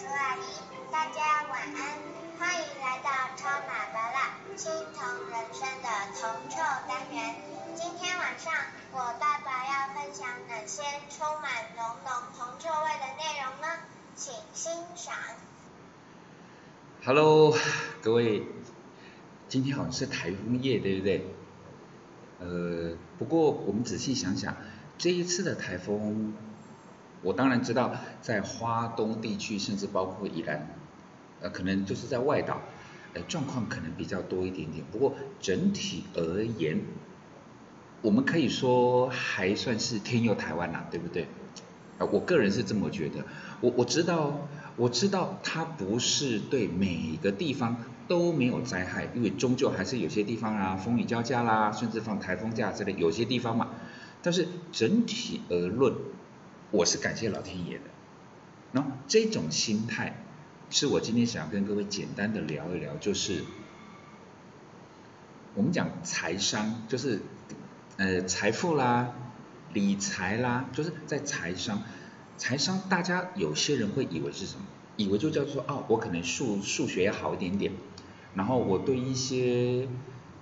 叔阿姨，大家晚安，欢迎来到超马巴拉青铜人生的铜臭单元。今天晚上我爸爸要分享哪些充满浓浓铜臭味的内容呢？请欣赏。Hello，各位，今天好像是台风夜，对不对？呃，不过我们仔细想想，这一次的台风。我当然知道，在华东地区，甚至包括宜兰，呃，可能就是在外岛，呃，状况可能比较多一点点。不过整体而言，我们可以说还算是天佑台湾啦，对不对？啊，我个人是这么觉得。我我知道，我知道它不是对每个地方都没有灾害，因为终究还是有些地方啊，风雨交加啦，甚至放台风假之类，有些地方嘛。但是整体而论。我是感谢老天爷的，那这种心态是我今天想要跟各位简单的聊一聊，就是我们讲财商，就是呃财富啦、理财啦，就是在财商。财商大家有些人会以为是什么？以为就叫做哦，我可能数数学要好一点点，然后我对一些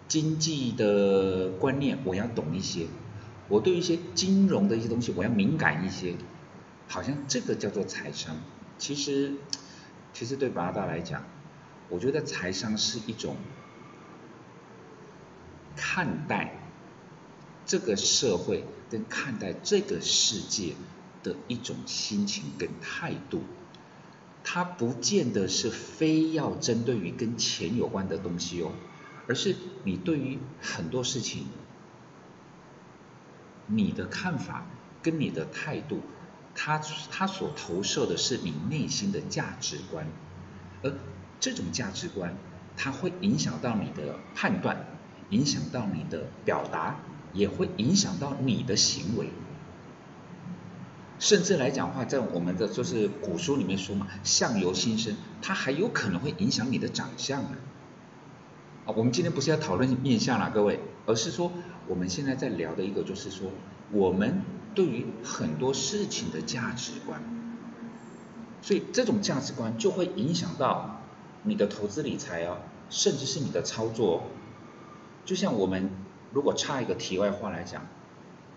经济的观念我要懂一些。我对一些金融的一些东西，我要敏感一些，好像这个叫做财商。其实，其实对八大来讲，我觉得财商是一种看待这个社会跟看待这个世界的一种心情跟态度。它不见得是非要针对于跟钱有关的东西哦，而是你对于很多事情。你的看法跟你的态度，它它所投射的是你内心的价值观，而这种价值观，它会影响到你的判断，影响到你的表达，也会影响到你的行为，甚至来讲话，在我们的就是古书里面说嘛，相由心生，它还有可能会影响你的长相啊。啊，我们今天不是要讨论面相啦，各位，而是说。我们现在在聊的一个就是说，我们对于很多事情的价值观，所以这种价值观就会影响到你的投资理财哦，甚至是你的操作。就像我们如果插一个题外话来讲，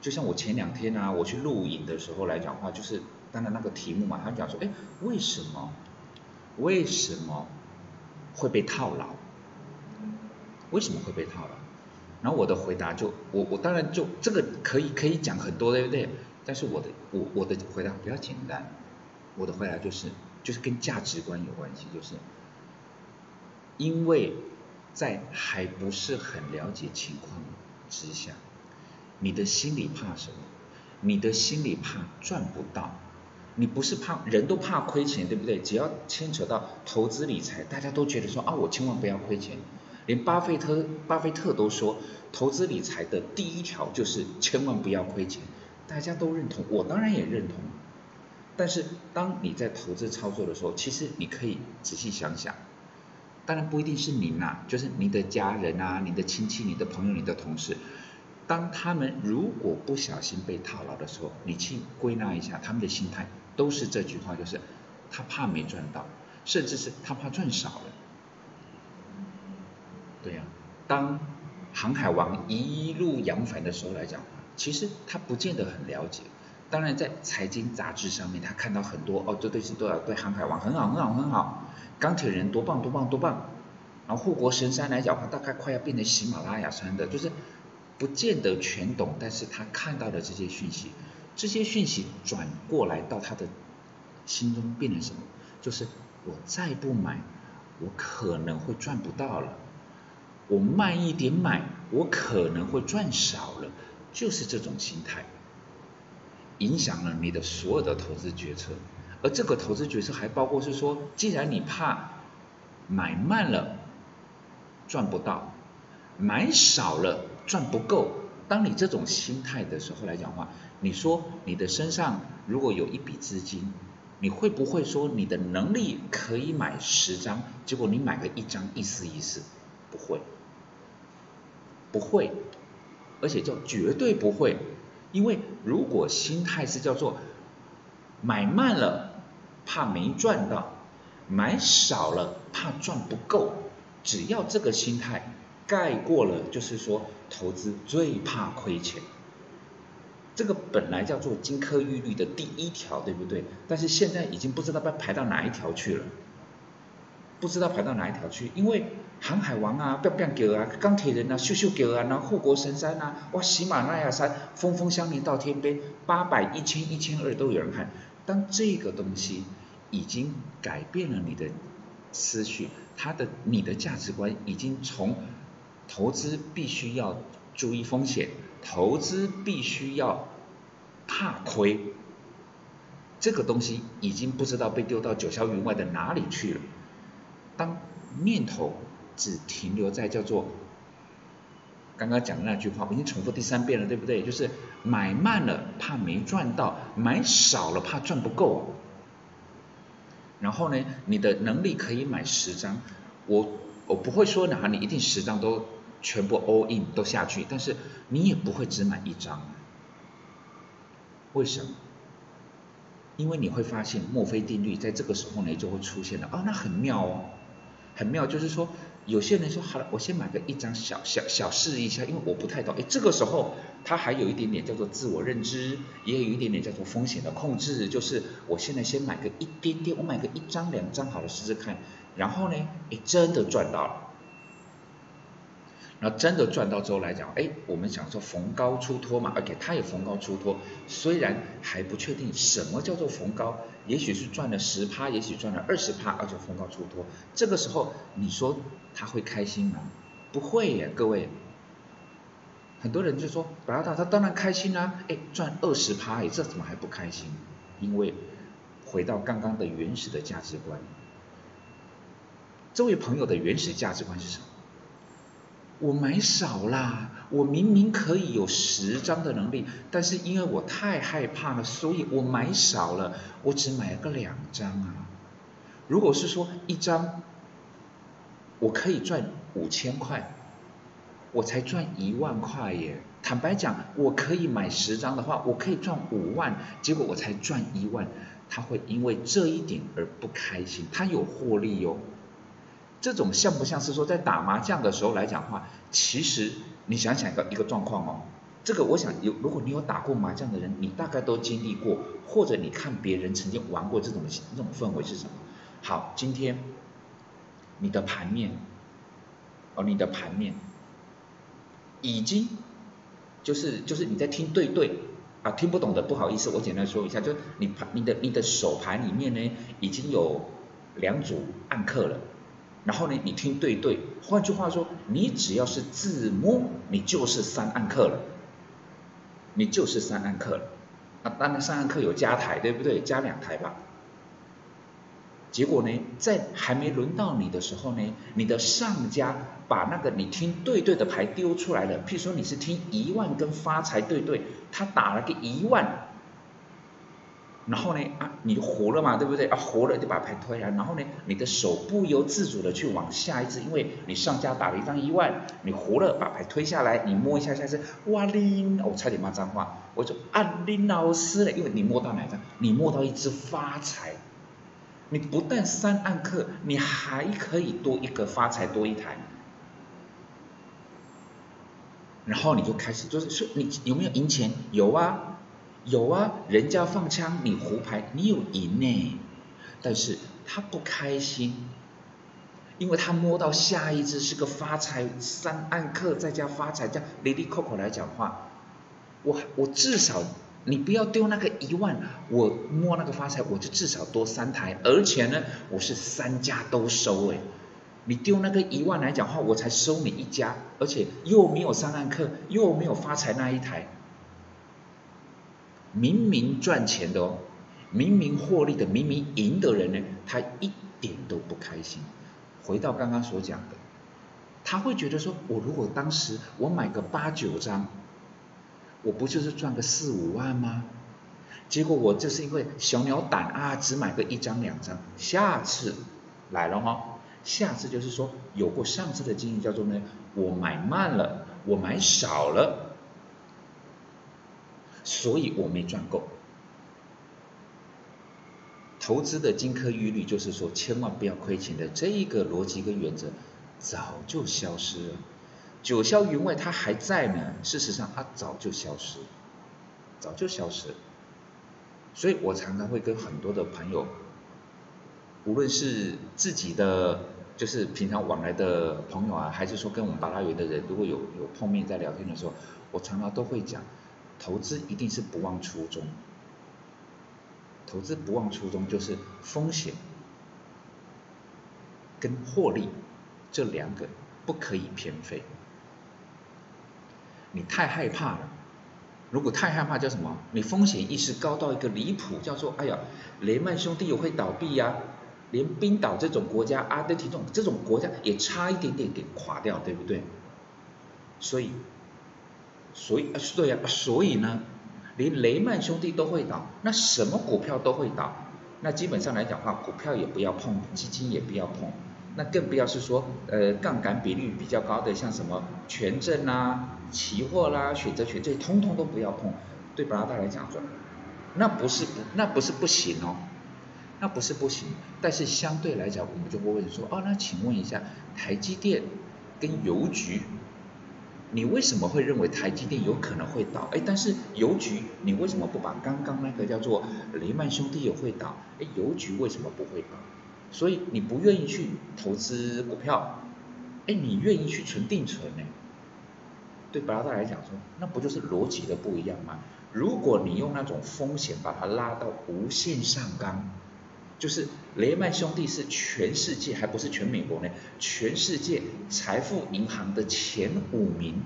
就像我前两天啊，我去录影的时候来讲话，就是当然那个题目嘛，他讲说，哎，为什么为什么会被套牢？为什么会被套牢？然后我的回答就我我当然就这个可以可以讲很多对不对？但是我的我我的回答比较简单，我的回答就是就是跟价值观有关系，就是因为在还不是很了解情况之下，你的心里怕什么？你的心里怕赚不到，你不是怕人都怕亏钱对不对？只要牵扯到投资理财，大家都觉得说啊我千万不要亏钱。连巴菲特巴菲特都说，投资理财的第一条就是千万不要亏钱，大家都认同，我当然也认同。但是当你在投资操作的时候，其实你可以仔细想想，当然不一定是您呐，就是你的家人啊、你的亲戚、你的朋友、你的同事，当他们如果不小心被套牢的时候，你去归纳一下他们的心态，都是这句话，就是他怕没赚到，甚至是他怕赚少了。对呀，当航海王一路扬帆的时候来讲，其实他不见得很了解。当然，在财经杂志上面，他看到很多哦，这对是多少对航海王很好很好很好，钢铁人多棒多棒多棒。然后护国神山来讲话，大概快要变成喜马拉雅山的，就是不见得全懂，但是他看到的这些讯息，这些讯息转过来到他的心中变成什么？就是我再不买，我可能会赚不到了。我慢一点买，我可能会赚少了，就是这种心态，影响了你的所有的投资决策。而这个投资决策还包括是说，既然你怕买慢了赚不到，买少了赚不够，当你这种心态的时候来讲话，你说你的身上如果有一笔资金，你会不会说你的能力可以买十张，结果你买个一张意思意思？不会。不会，而且叫绝对不会，因为如果心态是叫做买慢了怕没赚到，买少了怕赚不够，只要这个心态盖过了，就是说投资最怕亏钱。这个本来叫做金科玉律的第一条，对不对？但是现在已经不知道被排到哪一条去了，不知道排到哪一条去，因为航海王啊、变变狗啊、钢铁人啊、秀秀狗啊、然后护国神山啊、哇喜马拉雅山峰峰相连到天边，八百、一千、一千二都有人看。当这个东西已经改变了你的思绪，它的你的价值观已经从投资必须要注意风险。投资必须要怕亏，这个东西已经不知道被丢到九霄云外的哪里去了。当念头只停留在叫做刚刚讲的那句话，我已经重复第三遍了，对不对？就是买慢了怕没赚到，买少了怕赚不够。然后呢，你的能力可以买十张，我我不会说哪你一定十张都。全部 all in 都下去，但是你也不会只买一张，为什么？因为你会发现墨菲定律在这个时候呢就会出现了，哦，那很妙哦，很妙，就是说有些人说好了，我先买个一张小小小试一下，因为我不太懂，哎，这个时候他还有一点点叫做自我认知，也有一点点叫做风险的控制，就是我现在先买个一点点，我买个一张两张好了试试看，然后呢，哎，真的赚到了。那真的赚到之后来讲，哎，我们想说逢高出脱嘛，OK，他也逢高出脱，虽然还不确定什么叫做逢高，也许是赚了十趴，也许赚了二十趴，而且逢高出脱，这个时候你说他会开心吗？不会耶，各位，很多人就说，白老大他当然开心啦，哎，赚二十趴，哎，这怎么还不开心？因为回到刚刚的原始的价值观，这位朋友的原始价值观是什么？我买少啦，我明明可以有十张的能力，但是因为我太害怕了，所以我买少了，我只买了个两张啊。如果是说一张，我可以赚五千块，我才赚一万块耶。坦白讲，我可以买十张的话，我可以赚五万，结果我才赚一万，他会因为这一点而不开心，他有获利哟。这种像不像是说在打麻将的时候来讲话？其实你想想一个一个状况哦，这个我想有，如果你有打过麻将的人，你大概都经历过，或者你看别人曾经玩过这种这种氛围是什么？好，今天你的盘面，哦，你的盘面已经就是就是你在听对对啊，听不懂的不好意思，我简单说一下，就你盘你的你的手盘里面呢已经有两组暗客了。然后呢，你听对对，换句话说，你只要是自摸，你就是三暗客了，你就是三暗客了。啊，当然三暗客有加台，对不对？加两台吧。结果呢，在还没轮到你的时候呢，你的上家把那个你听对对的牌丢出来了。譬如说你是听一万跟发财对对，他打了个一万。然后呢，啊，你活了嘛，对不对？啊，活了就把牌推来，然后呢，你的手不由自主的去往下一只，因为你上家打了一张一万，你活了把牌推下来，你摸一下下一只，哇拎，我差点骂脏话，我就啊林老师了，因为你摸到哪张？你摸到一只发财，你不但三暗克，你还可以多一个发财多一台，然后你就开始就是说你有没有赢钱？有啊。有啊，人家放枪，你胡牌，你有赢呢，但是他不开心，因为他摸到下一只是个发财三暗刻再加发财，加里里扣扣来讲话，我我至少你不要丢那个一万，我摸那个发财我就至少多三台，而且呢我是三家都收哎，你丢那个一万来讲话，我才收你一家，而且又没有三暗克，又没有发财那一台。明明赚钱的哦，明明获利的，明明赢的人呢，他一点都不开心。回到刚刚所讲的，他会觉得说，我如果当时我买个八九张，我不就是赚个四五万吗？结果我就是因为小鸟胆啊，只买个一张两张。下次来了哈，下次就是说有过上次的经验，叫做呢，我买慢了，我买少了。所以我没赚够，投资的金科玉律就是说，千万不要亏钱的这一个逻辑跟原则，早就消失了。九霄云外它还在呢，事实上它早就消失，早就消失。所以我常常会跟很多的朋友，无论是自己的，就是平常往来的朋友啊，还是说跟我们八大园的人，如果有有碰面在聊天的时候，我常常都会讲，投资一定是不忘初衷。投资不忘初衷，就是风险跟获利这两个不可以偏废。你太害怕了，如果太害怕叫什么？你风险意识高到一个离谱，叫做哎呀，雷曼兄弟也会倒闭呀，连冰岛这种国家、阿根廷这种这种国家也差一点点给垮掉，对不对？所以，所以啊，对呀，所以呢？连雷曼兄弟都会倒，那什么股票都会倒，那基本上来讲话，股票也不要碰，基金也不要碰，那更不要是说，呃，杠杆比率比较高的，像什么权证啦、期货啦、选择权这，通通都不要碰。对巴拉达来讲说，那不是不，那不是不行哦，那不是不行，但是相对来讲，我们就会问说，哦，那请问一下，台积电跟邮局。你为什么会认为台积电有可能会倒？哎，但是邮局你为什么不把刚刚那个叫做雷曼兄弟也会倒？哎，邮局为什么不会倒？所以你不愿意去投资股票，哎，你愿意去存定存呢？对巴拉达来讲说，那不就是逻辑的不一样吗？如果你用那种风险把它拉到无限上纲。就是雷曼兄弟是全世界，还不是全美国呢，全世界财富银行的前五名，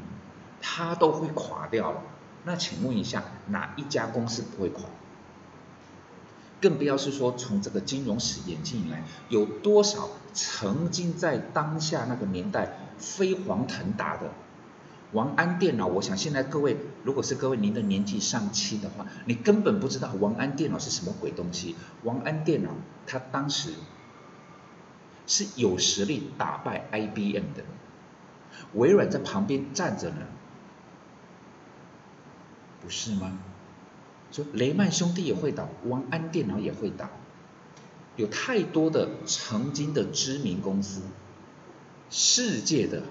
它都会垮掉了。那请问一下，哪一家公司不会垮？更不要是说从这个金融史演进以来，有多少曾经在当下那个年代飞黄腾达的？王安电脑，我想现在各位，如果是各位您的年纪上期的话，你根本不知道王安电脑是什么鬼东西。王安电脑，他当时是有实力打败 IBM 的，微软在旁边站着呢，不是吗？说雷曼兄弟也会倒，王安电脑也会倒，有太多的曾经的知名公司，世界的。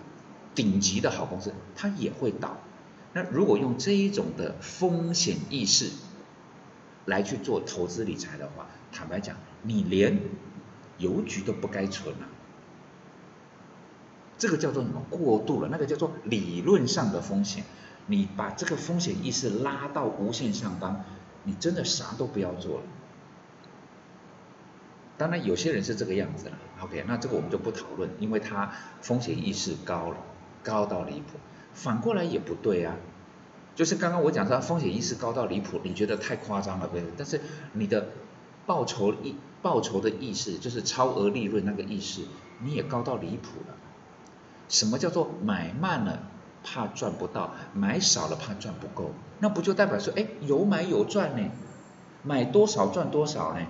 顶级的好公司，它也会倒。那如果用这一种的风险意识来去做投资理财的话，坦白讲，你连邮局都不该存了。这个叫做什么过度了？那个叫做理论上的风险。你把这个风险意识拉到无限上纲，你真的啥都不要做了。当然，有些人是这个样子了。OK，那这个我们就不讨论，因为他风险意识高了。高到离谱，反过来也不对啊。就是刚刚我讲说风险意识高到离谱，你觉得太夸张了，对不对？但是你的报酬意报酬的意识，就是超额利润那个意识，你也高到离谱了。什么叫做买慢了怕赚不到，买少了怕赚不够？那不就代表说，哎，有买有赚呢？买多少赚多少呢？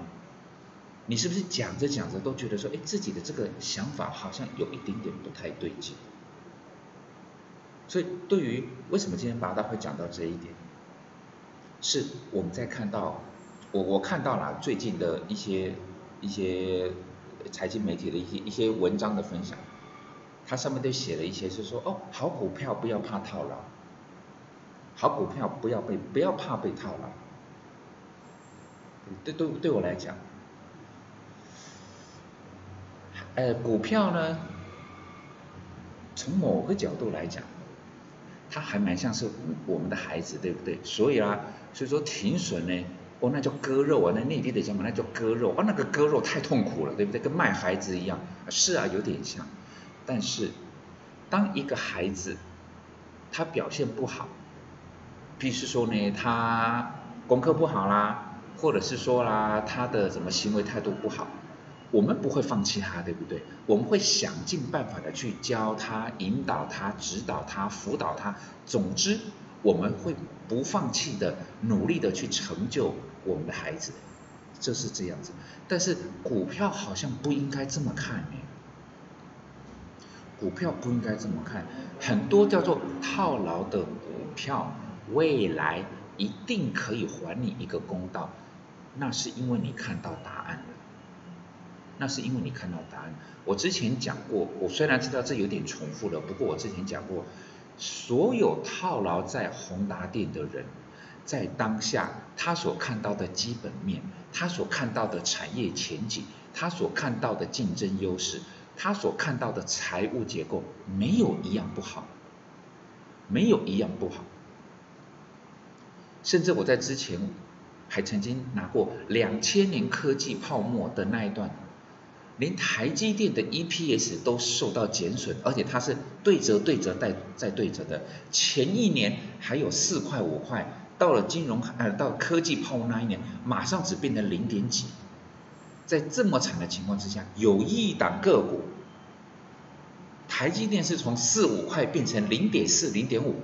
你是不是讲着讲着都觉得说，哎，自己的这个想法好像有一点点不太对劲？所以，对于为什么今天八大会讲到这一点，是我们在看到我我看到了最近的一些一些财经媒体的一些一些文章的分享，它上面都写了一些，是说哦，好股票不要怕套牢，好股票不要被不要怕被套牢。对对对我来讲，呃，股票呢，从某个角度来讲。他还蛮像是我们的孩子，对不对？所以啊，所以说停损呢，哦，那叫割肉啊，那内地的讲法那叫割肉啊，那个割肉太痛苦了，对不对？跟卖孩子一样。是啊，有点像。但是，当一个孩子他表现不好，比如说呢，他功课不好啦，或者是说啦，他的什么行为态度不好。我们不会放弃他，对不对？我们会想尽办法的去教他、引导他、指导他、辅导他。总之，我们会不放弃的、努力的去成就我们的孩子，这是这样子。但是股票好像不应该这么看呢。股票不应该这么看，很多叫做套牢的股票，未来一定可以还你一个公道。那是因为你看到答案，那是因为你看到答案。我之前讲过，我虽然知道这有点重复了，不过我之前讲过，所有套牢在宏达电的人，在当下他所看到的基本面，他所看到的产业前景，他所看到的竞争优势，他所看到的财务结构，没有一样不好，没有一样不好。甚至我在之前还曾经拿过两千年科技泡沫的那一段，连台积电的 EPS 都受到减损，而且它是对折对折再再对折的。前一年还有四块五块，到了金融呃到科技泡沫那一年，马上只变成零点几。在这么惨的情况之下，有一档个股，台积电是从四五块变成零点四零点五。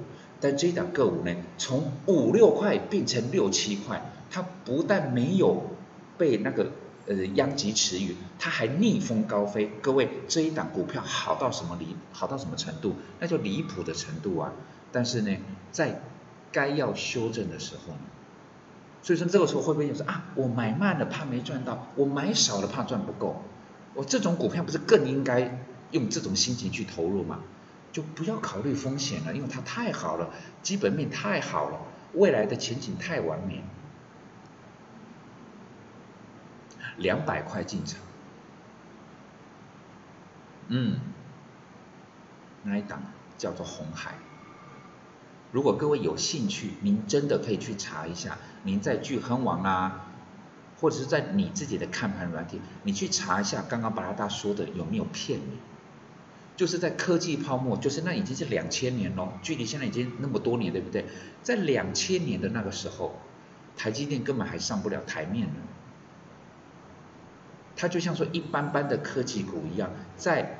但这一档个股呢，从五六块变成六七块，它不但没有被那个呃殃及池鱼，它还逆风高飞。各位，这一档股票好到什么离好到什么程度？那就离谱的程度啊！但是呢，在该要修正的时候呢，所以说这个时候会不会说啊，我买慢了怕没赚到，我买少了怕赚不够，我这种股票不是更应该用这种心情去投入吗？就不要考虑风险了，因为它太好了，基本面太好了，未来的前景太完美。两百块进场，嗯，那一档叫做红海。如果各位有兴趣，您真的可以去查一下，您在聚亨网啊，或者是在你自己的看盘软体，你去查一下刚刚巴拉达说的有没有骗你。就是在科技泡沫，就是那已经是两千年咯，距离现在已经那么多年，对不对？在两千年的那个时候，台积电根本还上不了台面呢。它就像说一般般的科技股一样，在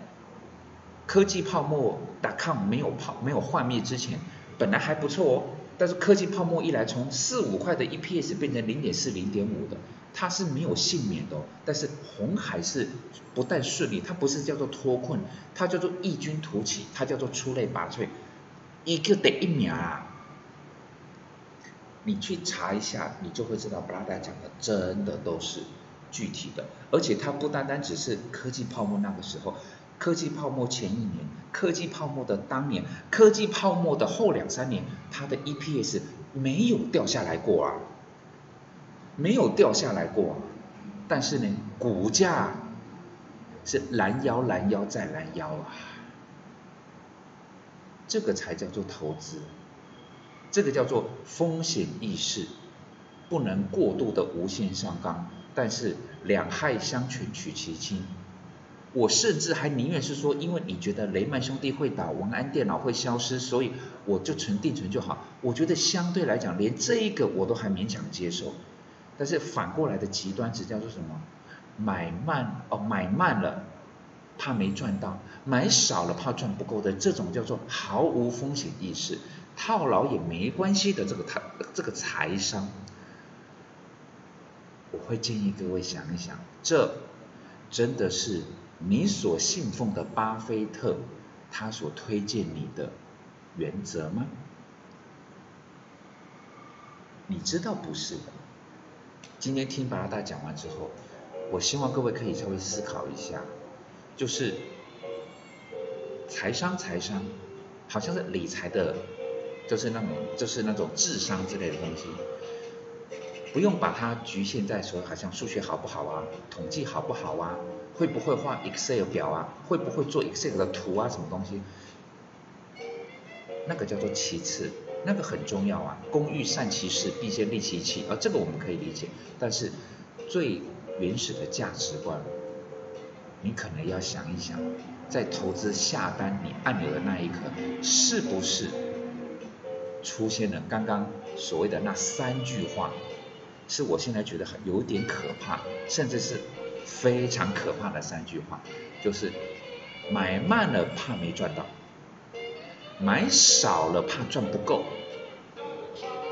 科技泡沫打抗没有泡没有幻灭之前，本来还不错哦。但是科技泡沫一来，从四五块的 EPS 变成零点四、零点五的。它是没有幸免的，但是红海是不但顺利，它不是叫做脱困，它叫做异军突起，它叫做出类拔萃，一个得一秒啊！你去查一下，你就会知道布拉达讲的真的都是具体的，而且它不单单只是科技泡沫那个时候，科技泡沫前一年，科技泡沫的当年，科技泡沫的后两三年，它的 EPS 没有掉下来过啊。没有掉下来过，但是呢，股价是拦腰、拦腰再拦腰啊！这个才叫做投资，这个叫做风险意识，不能过度的无限上纲，但是两害相权取其轻。我甚至还宁愿是说，因为你觉得雷曼兄弟会倒，文安电脑会消失，所以我就存定存就好。我觉得相对来讲，连这一个我都还勉强接受。但是反过来的极端值叫做什么？买慢哦，买慢了怕没赚到，买少了怕赚不够的这种叫做毫无风险意识，套牢也没关系的这个财这个财商，我会建议各位想一想，这真的是你所信奉的巴菲特他所推荐你的原则吗？你知道不是的。今天听巴拉大讲完之后，我希望各位可以稍微思考一下，就是财商财商，好像是理财的，就是那种就是那种智商之类的东西，不用把它局限在说好像数学好不好啊，统计好不好啊，会不会画 Excel 表啊，会不会做 Excel 的图啊，什么东西，那个叫做其次。那个很重要啊，工欲善其事，必先利其器，而这个我们可以理解。但是最原始的价值观，你可能要想一想，在投资下单你按钮的那一刻，是不是出现了刚刚所谓的那三句话？是我现在觉得很有点可怕，甚至是非常可怕的三句话，就是买慢了怕没赚到。买少了怕赚不够，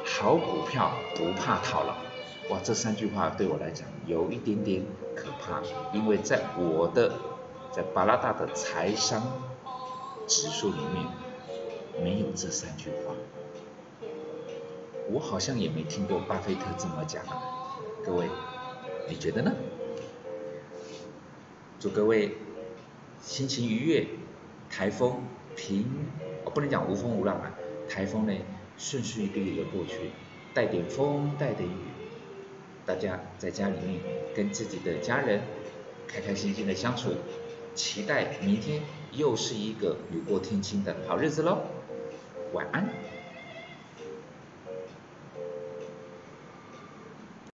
好股票不怕套牢。哇，这三句话对我来讲有一点点可怕，因为在我的在巴拉大的财商指数里面没有这三句话。我好像也没听过巴菲特这么讲。各位，你觉得呢？祝各位心情愉悦，台风平，我不能讲无风无浪啊，台风呢顺顺利利的过去，带点风，带点雨，大家在家里面跟自己的家人开开心心的相处，期待明天又是一个雨过天晴的好日子喽，晚安。